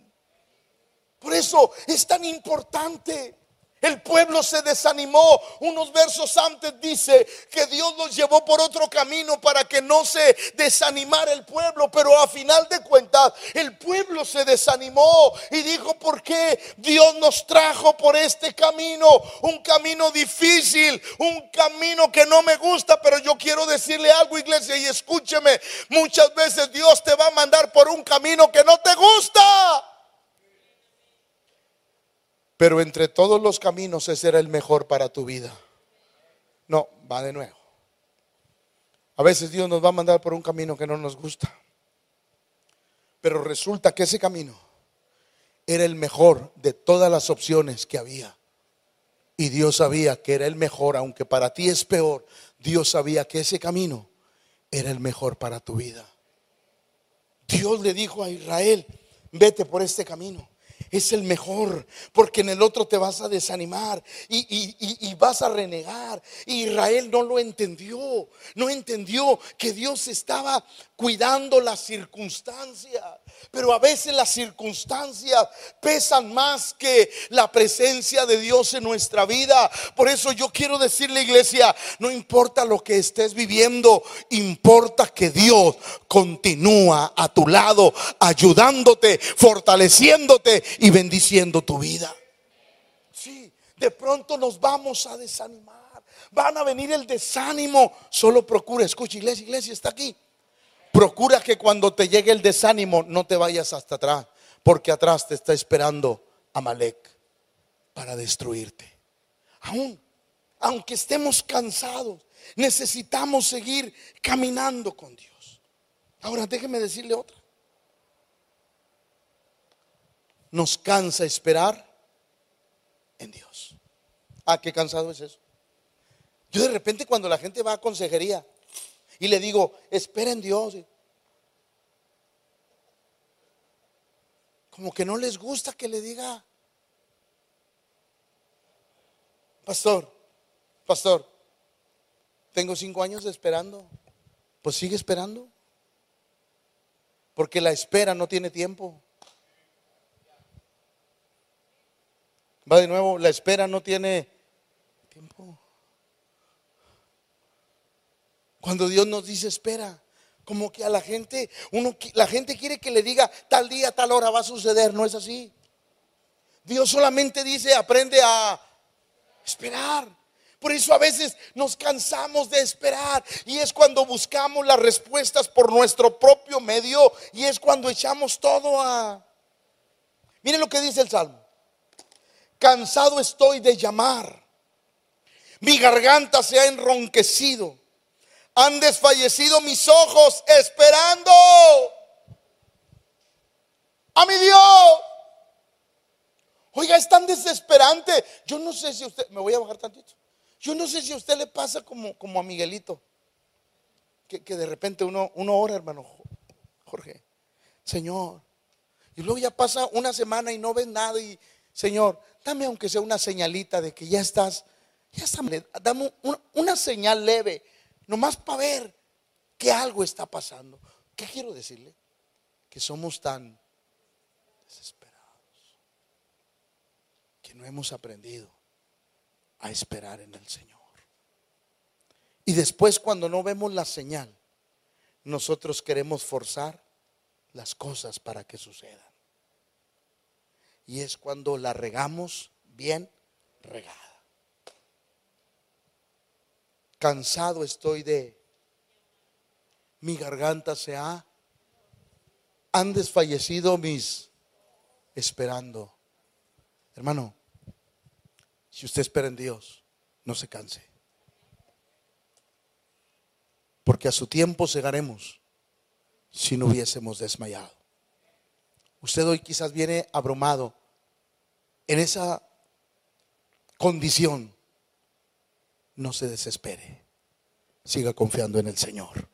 Por eso es tan importante el pueblo se desanimó. Unos versos antes dice que Dios los llevó por otro camino para que no se desanimara el pueblo. Pero a final de cuentas, el pueblo se desanimó y dijo, ¿por qué Dios nos trajo por este camino? Un camino difícil, un camino que no me gusta. Pero yo quiero decirle algo, iglesia, y escúcheme. Muchas veces Dios te va a mandar por un camino que no te gusta. Pero entre todos los caminos ese era el mejor para tu vida. No, va de nuevo. A veces Dios nos va a mandar por un camino que no nos gusta. Pero resulta que ese camino era el mejor de todas las opciones que había. Y Dios sabía que era el mejor, aunque para ti es peor. Dios sabía que ese camino era el mejor para tu vida. Dios le dijo a Israel, vete por este camino es el mejor, porque en el otro te vas a desanimar y, vas a renegar. Israel no lo entendió, no entendió que Dios estaba cuidando las circunstancias. Pero a veces las circunstancias pesan más que la presencia de Dios en nuestra vida. Por eso yo quiero decirle, iglesia, no importa lo que estés viviendo, importa que Dios continúa a tu lado, ayudándote, fortaleciéndote y bendiciendo tu vida. Sí, de pronto nos vamos a desanimar. Van a venir el desánimo. Solo procura, escucha, iglesia, iglesia, está aquí. Procura que cuando te llegue el desánimo no te vayas hasta atrás, porque atrás te está esperando Amalek para destruirte. Aún, aunque estemos cansados, necesitamos seguir caminando con Dios. Ahora déjeme decirle otra. Nos cansa esperar en Dios. Ah, qué cansado es eso. Yo de repente cuando la gente va a consejería, y le digo, espera en Dios. Como que no les gusta que le diga, pastor, pastor, tengo cinco años esperando Pues sigue esperando. Porque la espera no tiene tiempo. Va de nuevo, la espera no tiene tiempo. Cuando Dios nos dice espera, como que a la gente, uno, la gente quiere que le diga tal día, tal hora va a suceder, no es así. Dios solamente dice, aprende a esperar. Por eso a veces nos cansamos de esperar y es cuando buscamos las respuestas por nuestro propio medio y es cuando echamos todo a... Miren lo que dice el Salmo. Cansado estoy de llamar. Mi garganta se ha enronquecido. Han desfallecido mis ojos esperando a mi Dios. Oiga, es tan desesperante. Yo no sé si usted, me voy a bajar tantito. Yo no sé si a usted le pasa como, como a Miguelito, que, que de repente uno, uno ora, hermano Jorge, Señor. Y luego ya pasa una semana y no ves nada y, Señor, dame aunque sea una señalita de que ya estás, ya está, dame una, una señal leve, nomás para ver que algo está pasando. ¿Qué quiero decirle? Que somos tan desesperados que no hemos aprendido a esperar en el Señor. Y después cuando no vemos la señal, nosotros queremos forzar las cosas para que sucedan. Y es cuando la regamos bien regada. Cansado estoy de... Mi garganta se ha... Han desfallecido mis... Esperando. Hermano, si usted espera en Dios, no se canse. Porque a su tiempo cegaremos si no hubiésemos desmayado. Usted hoy quizás viene abrumado en esa condición. No se desespere. Siga confiando en el Señor.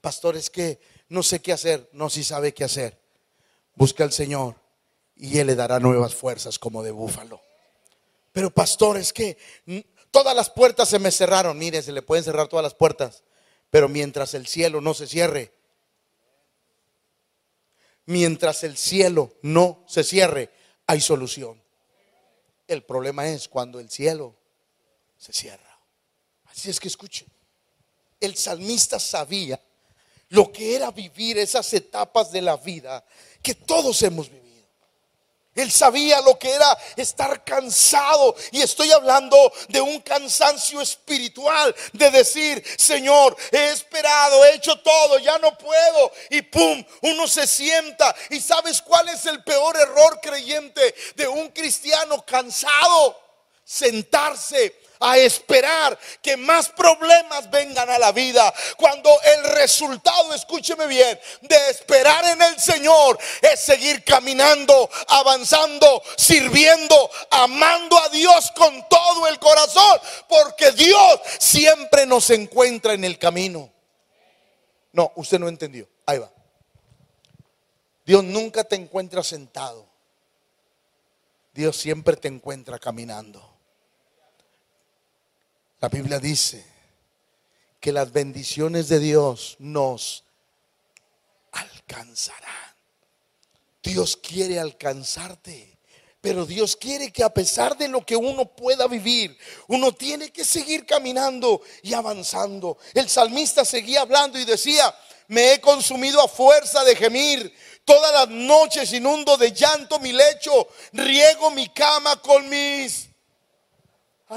Pastor, es que no sé qué hacer. No, si sabe qué hacer. Busca al Señor y Él le dará nuevas fuerzas como de búfalo. Pero pastor, es que todas las puertas se me cerraron. Mire, se le pueden cerrar todas las puertas. Pero mientras el cielo no se cierre, mientras el cielo no se cierre, hay solución. El problema es cuando el cielo se cierra. Así es que escuchen. El salmista sabía lo que era vivir esas etapas de la vida que todos hemos vivido. Él sabía lo que era estar cansado. Y estoy hablando de un cansancio espiritual. De decir, Señor, he esperado, he hecho todo, ya no puedo. Y pum, uno se sienta. ¿Y sabes cuál es el peor error creyente de un cristiano cansado? Sentarse a esperar que más problemas vengan a la vida. Cuando el resultado, escúcheme bien, de esperar en el Señor es seguir caminando, avanzando, sirviendo, amando a Dios con todo el corazón, porque Dios siempre nos encuentra en el camino. No, usted no entendió. Ahí va. Dios nunca te encuentra sentado. Dios siempre te encuentra caminando. La Biblia dice que las bendiciones de Dios nos alcanzarán. Dios quiere alcanzarte. Pero Dios quiere que a pesar de lo que uno pueda vivir, uno tiene que seguir caminando y avanzando. El salmista seguía hablando y decía, me he consumido a fuerza de gemir. Todas las noches inundo de llanto mi lecho, riego mi cama con mis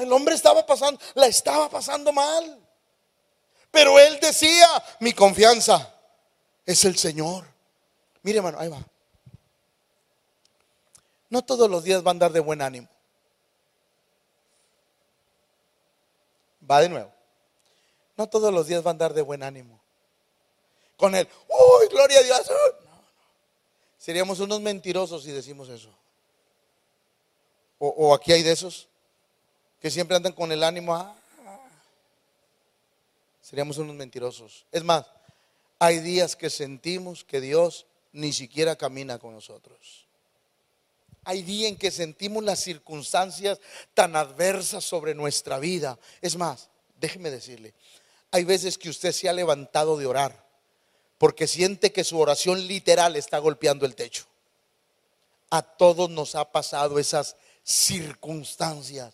el hombre estaba pasando, la estaba pasando mal. Pero él decía, mi confianza es el Señor. Mire, hermano, ahí va. No todos los días va a andar de buen ánimo. Va de nuevo. No todos los días va a andar de buen ánimo. Con él, uy, gloria a Dios. No, no. Seríamos unos mentirosos si decimos eso. O aquí hay de esos que siempre andan con el ánimo, ah, seríamos unos mentirosos. Es más, hay días que sentimos que Dios ni siquiera camina con nosotros. Hay días en que sentimos las circunstancias tan adversas sobre nuestra vida. Es más, déjeme decirle, hay veces que usted se ha levantado de orar porque siente que su oración literal está golpeando el techo. A todos nos ha pasado esas circunstancias,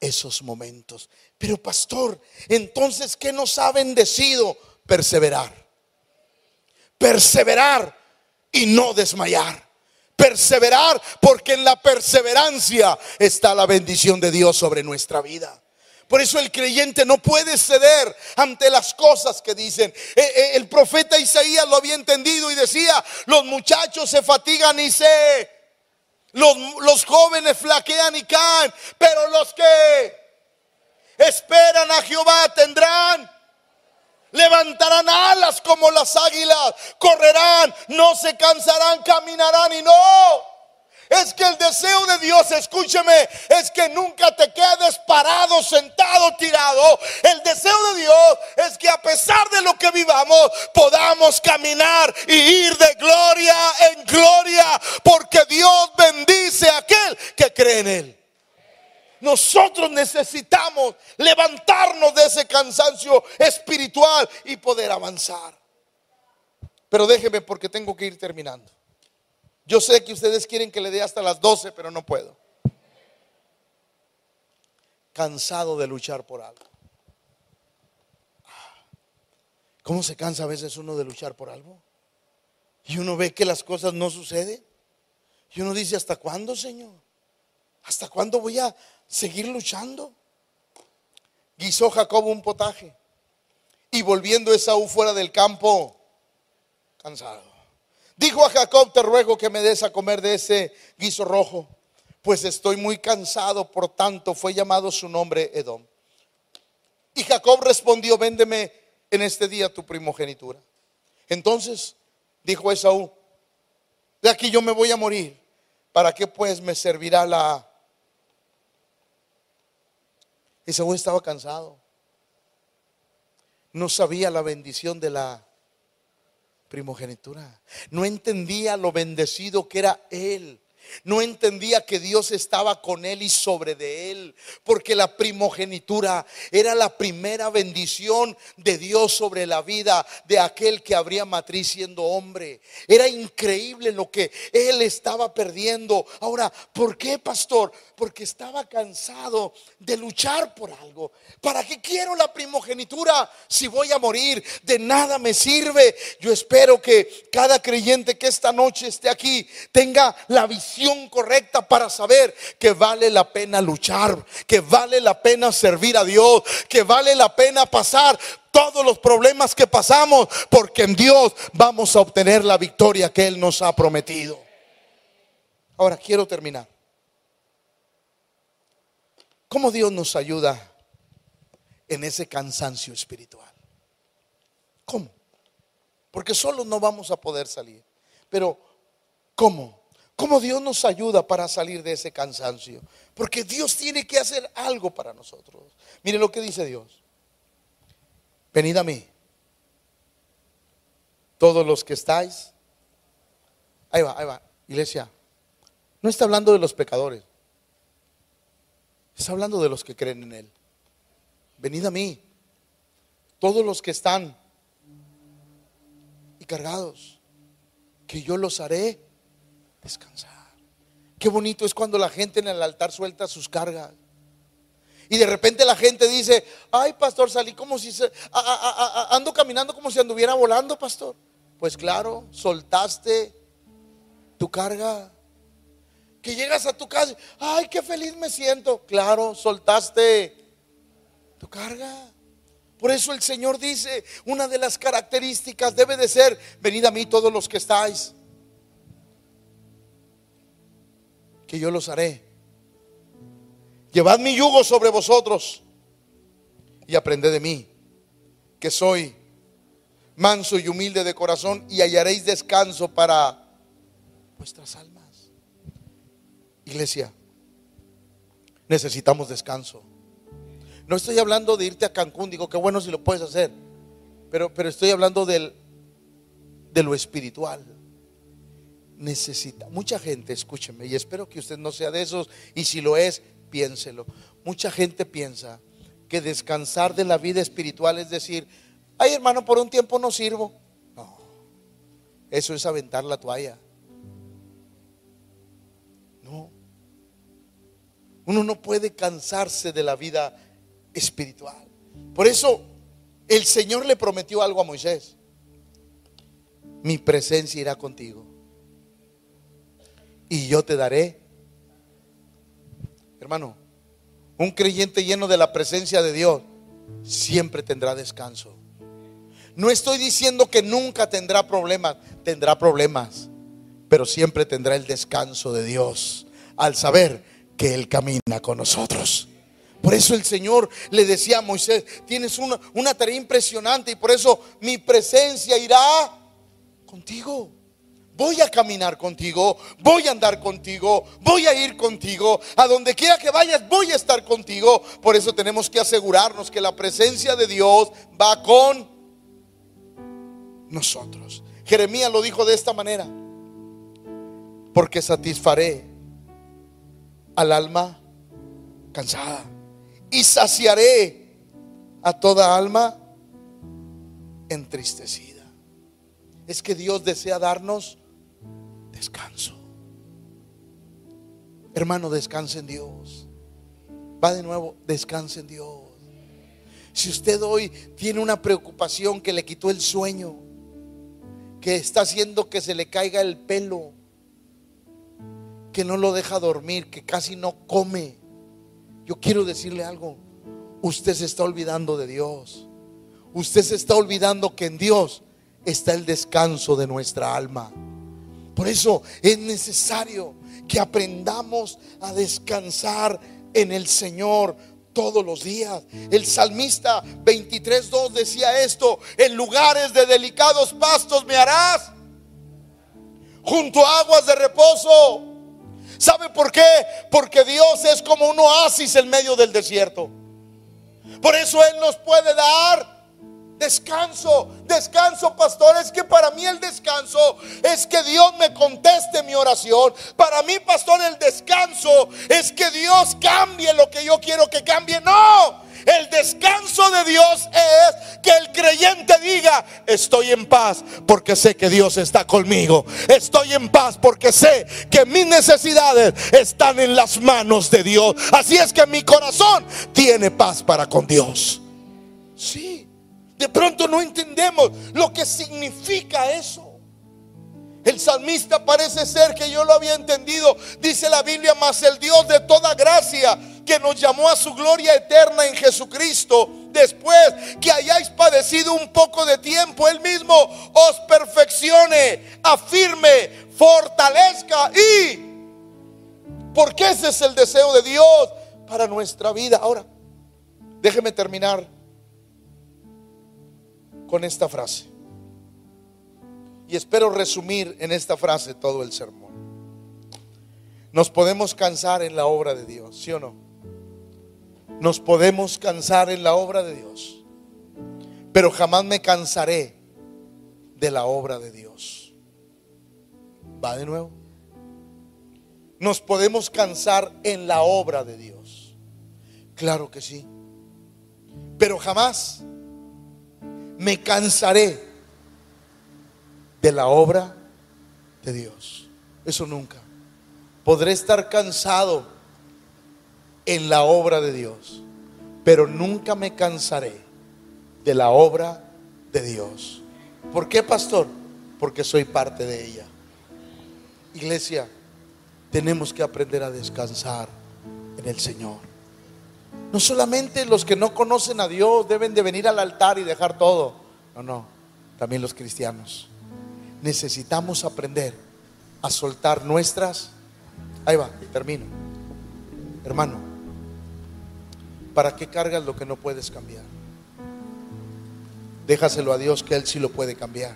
esos momentos. Pero pastor, entonces, ¿qué nos ha bendecido? Perseverar. Perseverar y no desmayar. Perseverar porque en la perseverancia está la bendición de Dios sobre nuestra vida. Por eso el creyente no puede ceder ante las cosas que dicen. Eh, eh, el profeta Isaías lo había entendido y decía, los muchachos se fatigan y se... Los, los jóvenes flaquean y caen, pero los que esperan a Jehová tendrán. Levantarán alas como las águilas, correrán, no se cansarán, caminarán y no es que el deseo de Dios, escúcheme, es que nunca te quedes parado, sentado, tirado. El deseo de Dios es que a pesar de lo que vivamos, podamos caminar y ir de gloria en gloria, porque Dios bendice a aquel que cree en Él. Nosotros necesitamos levantarnos de ese cansancio espiritual y poder avanzar. Pero déjeme porque tengo que ir terminando. Yo sé que ustedes quieren que le dé hasta las 12, pero no puedo. Cansado de luchar por algo. ¿Cómo se cansa a veces uno de luchar por algo? Y uno ve que las cosas no suceden. Y uno dice, ¿hasta cuándo, Señor? ¿Hasta cuándo voy a seguir luchando? Guisó Jacob un potaje. Y volviendo Esaú fuera del campo, cansado. Dijo a Jacob, te ruego que me des a comer de ese guiso rojo, pues estoy muy cansado, por tanto fue llamado su nombre Edom. Y Jacob respondió, véndeme en este día tu primogenitura. Entonces dijo Esaú, de aquí yo me voy a morir, ¿para qué pues me servirá la... Esaú estaba cansado, no sabía la bendición de la primogenitura. No entendía lo bendecido que era él. No entendía que Dios estaba con él y sobre de él, porque la primogenitura era la primera bendición de Dios sobre la vida de aquel que habría matriz siendo hombre. Era increíble lo que él estaba perdiendo. Ahora, ¿por qué, pastor? Porque estaba cansado de luchar por algo. ¿Para qué quiero la primogenitura si voy a morir? De nada me sirve. Yo espero que cada creyente que esta noche esté aquí tenga la visión correcta para saber que vale la pena luchar, que vale la pena servir a Dios, que vale la pena pasar todos los problemas que pasamos, porque en Dios vamos a obtener la victoria que Él nos ha prometido. Ahora quiero terminar. ¿Cómo Dios nos ayuda en ese cansancio espiritual? ¿Cómo? Porque solo no vamos a poder salir. Pero, ¿cómo? Cómo Dios nos ayuda para salir de ese cansancio. Porque Dios tiene que hacer algo para nosotros. Mire lo que dice Dios. Venid a mí. Todos los que estáis. Ahí va, ahí va. Iglesia. No está hablando de los pecadores. Está hablando de los que creen en Él. Venid a mí. Todos los que están y cargados. Que yo los haré descansar. Qué bonito es cuando la gente en el altar suelta sus cargas. Y de repente la gente dice, ay pastor, salí como si se, ando caminando como si anduviera volando, pastor. Pues claro, soltaste tu carga. Que llegas a tu casa, ay, qué feliz me siento. Claro, soltaste tu carga. Por eso el Señor dice, una de las características debe de ser, venid a mí todos los que estáis que yo los haré. Llevad mi yugo sobre vosotros y aprended de mí, que soy manso y humilde de corazón, y hallaréis descanso para vuestras almas. Iglesia, necesitamos descanso. No estoy hablando de irte a Cancún, digo que bueno si lo puedes hacer, pero, pero estoy hablando del, de lo espiritual necesita. Mucha gente, escúcheme, y espero que usted no sea de esos, y si lo es, piénselo. Mucha gente piensa que descansar de la vida espiritual es decir, ay hermano, por un tiempo no sirvo. No, eso es aventar la toalla. No. Uno no puede cansarse de la vida espiritual. Por eso el Señor le prometió algo a Moisés. Mi presencia irá contigo. Y yo te daré. Hermano, un creyente lleno de la presencia de Dios siempre tendrá descanso. No estoy diciendo que nunca tendrá problemas, tendrá problemas, pero siempre tendrá el descanso de Dios al saber que Él camina con nosotros. Por eso el Señor le decía a Moisés, tienes una, una tarea impresionante y por eso mi presencia irá contigo. Voy a caminar contigo, voy a andar contigo, voy a ir contigo. A donde quiera que vayas, voy a estar contigo. Por eso tenemos que asegurarnos que la presencia de Dios va con nosotros. Jeremías lo dijo de esta manera. Porque satisfaré al alma cansada y saciaré a toda alma entristecida. Es que Dios desea darnos descanso. Hermano, descanse en Dios. Va de nuevo, descanse en Dios. Si usted hoy tiene una preocupación que le quitó el sueño, que está haciendo que se le caiga el pelo, que no lo deja dormir, que casi no come, yo quiero decirle algo. Usted se está olvidando de Dios. Usted se está olvidando que en Dios está el descanso de nuestra alma. Por eso es necesario que aprendamos a descansar en el Señor todos los días. El salmista 23.2 decía esto, en lugares de delicados pastos me harás, junto a aguas de reposo. ¿Sabe por qué? Porque Dios es como un oasis en medio del desierto. Por eso Él nos puede dar Descanso, descanso, pastor. Es que para mí el descanso es que Dios me conteste mi oración. Para mí, pastor, el descanso es que Dios cambie lo que yo quiero que cambie. No, el descanso de Dios es que el creyente diga, estoy en paz porque sé que Dios está conmigo. Estoy en paz porque sé que mis necesidades están en las manos de Dios. Así es que mi corazón tiene paz para con Dios. Sí. De pronto no entendemos lo que significa eso. El salmista parece ser que yo lo había entendido. Dice la Biblia, más el Dios de toda gracia que nos llamó a su gloria eterna en Jesucristo, después que hayáis padecido un poco de tiempo, Él mismo os perfeccione, afirme, fortalezca y... Porque ese es el deseo de Dios para nuestra vida. Ahora, déjeme terminar con esta frase. Y espero resumir en esta frase todo el sermón. Nos podemos cansar en la obra de Dios, ¿sí o no? Nos podemos cansar en la obra de Dios, pero jamás me cansaré de la obra de Dios. ¿Va de nuevo? Nos podemos cansar en la obra de Dios. Claro que sí. Pero jamás me cansaré de la obra de Dios. Eso nunca. Podré estar cansado en la obra de Dios, pero nunca me cansaré de la obra de Dios. ¿Por qué, pastor? Porque soy parte de ella. Iglesia, tenemos que aprender a descansar en el Señor. No solamente los que no conocen a Dios deben de venir al altar y dejar todo. No, no, también los cristianos. Necesitamos aprender a soltar nuestras... Ahí va, termino. Hermano, ¿para qué cargas lo que no puedes cambiar? Déjaselo a Dios que Él sí lo puede cambiar.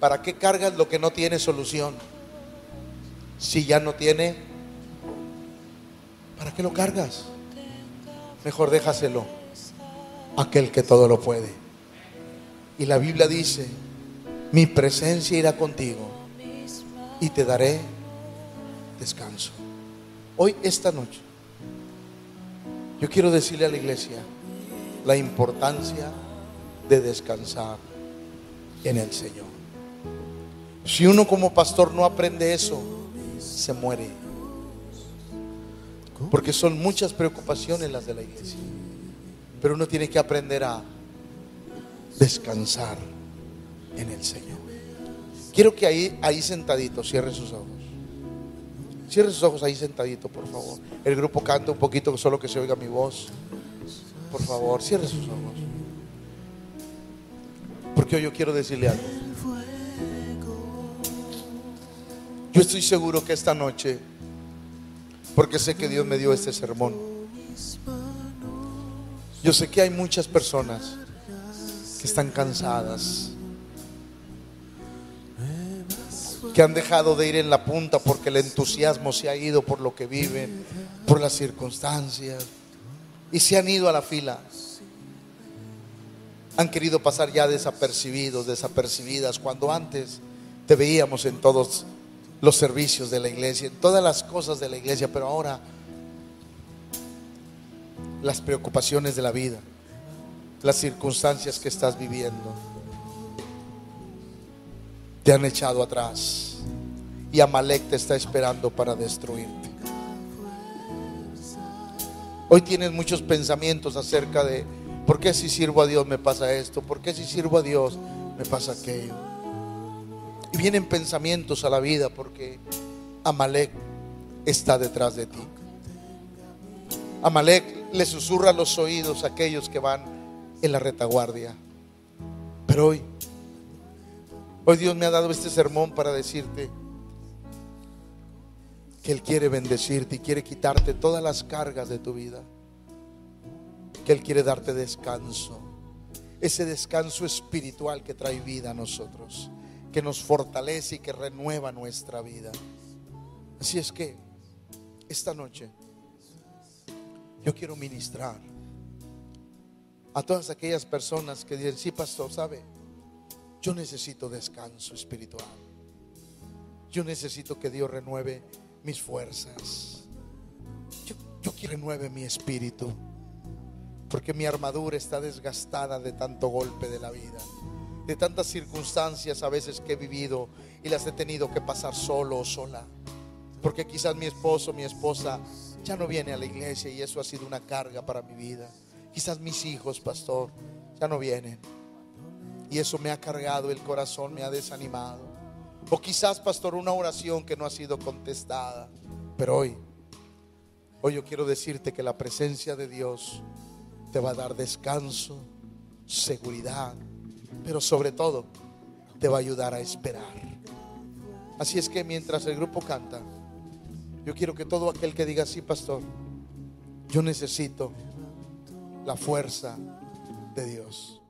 ¿Para qué cargas lo que no tiene solución? Si ya no tiene ¿Para qué lo cargas? Mejor déjaselo aquel que todo lo puede. Y la Biblia dice, mi presencia irá contigo y te daré descanso. Hoy, esta noche, Yo quiero decirle a la iglesia la importancia de descansar en el Señor. Si uno como pastor no aprende eso, se muere. Porque son muchas preocupaciones las de la iglesia. Pero uno tiene que aprender a descansar en el Señor. Quiero que ahí, ahí sentadito, cierre sus ojos. Cierre sus ojos ahí sentadito, por favor. El grupo canta un poquito, solo que se oiga mi voz. Por favor, cierre sus ojos. Porque hoy yo quiero decirle algo. Yo estoy seguro que esta noche, porque sé que Dios me dio este sermón, yo sé que hay muchas personas que están cansadas, que han dejado de ir en la punta porque el entusiasmo se ha ido por lo que viven, por las circunstancias, y se han ido a la fila. Han querido pasar ya desapercibidos, desapercibidas, cuando antes te veíamos en todos los servicios de la iglesia, todas las cosas de la iglesia, pero ahora las preocupaciones de la vida, las circunstancias que estás viviendo, te han echado atrás y Amalek te está esperando para destruirte. Hoy tienes muchos pensamientos acerca de por qué si sirvo a Dios me pasa esto, por qué si sirvo a Dios me pasa aquello. Y vienen pensamientos a la vida porque Amalek está detrás de ti. Amalek le susurra los oídos a aquellos que van en la retaguardia. Pero hoy Hoy Dios me ha dado este sermón para decirte que Él quiere bendecirte y quiere quitarte todas las cargas de tu vida. Que Él quiere darte descanso. Ese descanso espiritual que trae vida a nosotros. Que nos fortalece y que renueva nuestra vida. Así es que esta noche yo quiero ministrar a todas aquellas personas que dicen, sí, pastor, ¿sabe? Yo necesito descanso espiritual. Yo necesito que Dios renueve mis fuerzas. Yo, quiero que renueve mi espíritu. Porque mi armadura está desgastada de tanto golpe de la vida. De tantas circunstancias a veces que he vivido y las he tenido que pasar solo o sola. Porque quizás mi esposo, mi esposa ya no viene a la iglesia y eso ha sido una carga para mi vida. Quizás mis hijos, pastor, ya no vienen y eso me ha cargado el corazón, me ha desanimado. O quizás, pastor, una oración que no ha sido contestada. Pero hoy, hoy yo quiero decirte que la presencia de Dios te va a dar descanso, seguridad, pero sobre todo te va a ayudar a esperar. Así es que mientras el grupo canta, yo quiero que todo aquel que diga, sí, pastor, yo necesito la fuerza de Dios.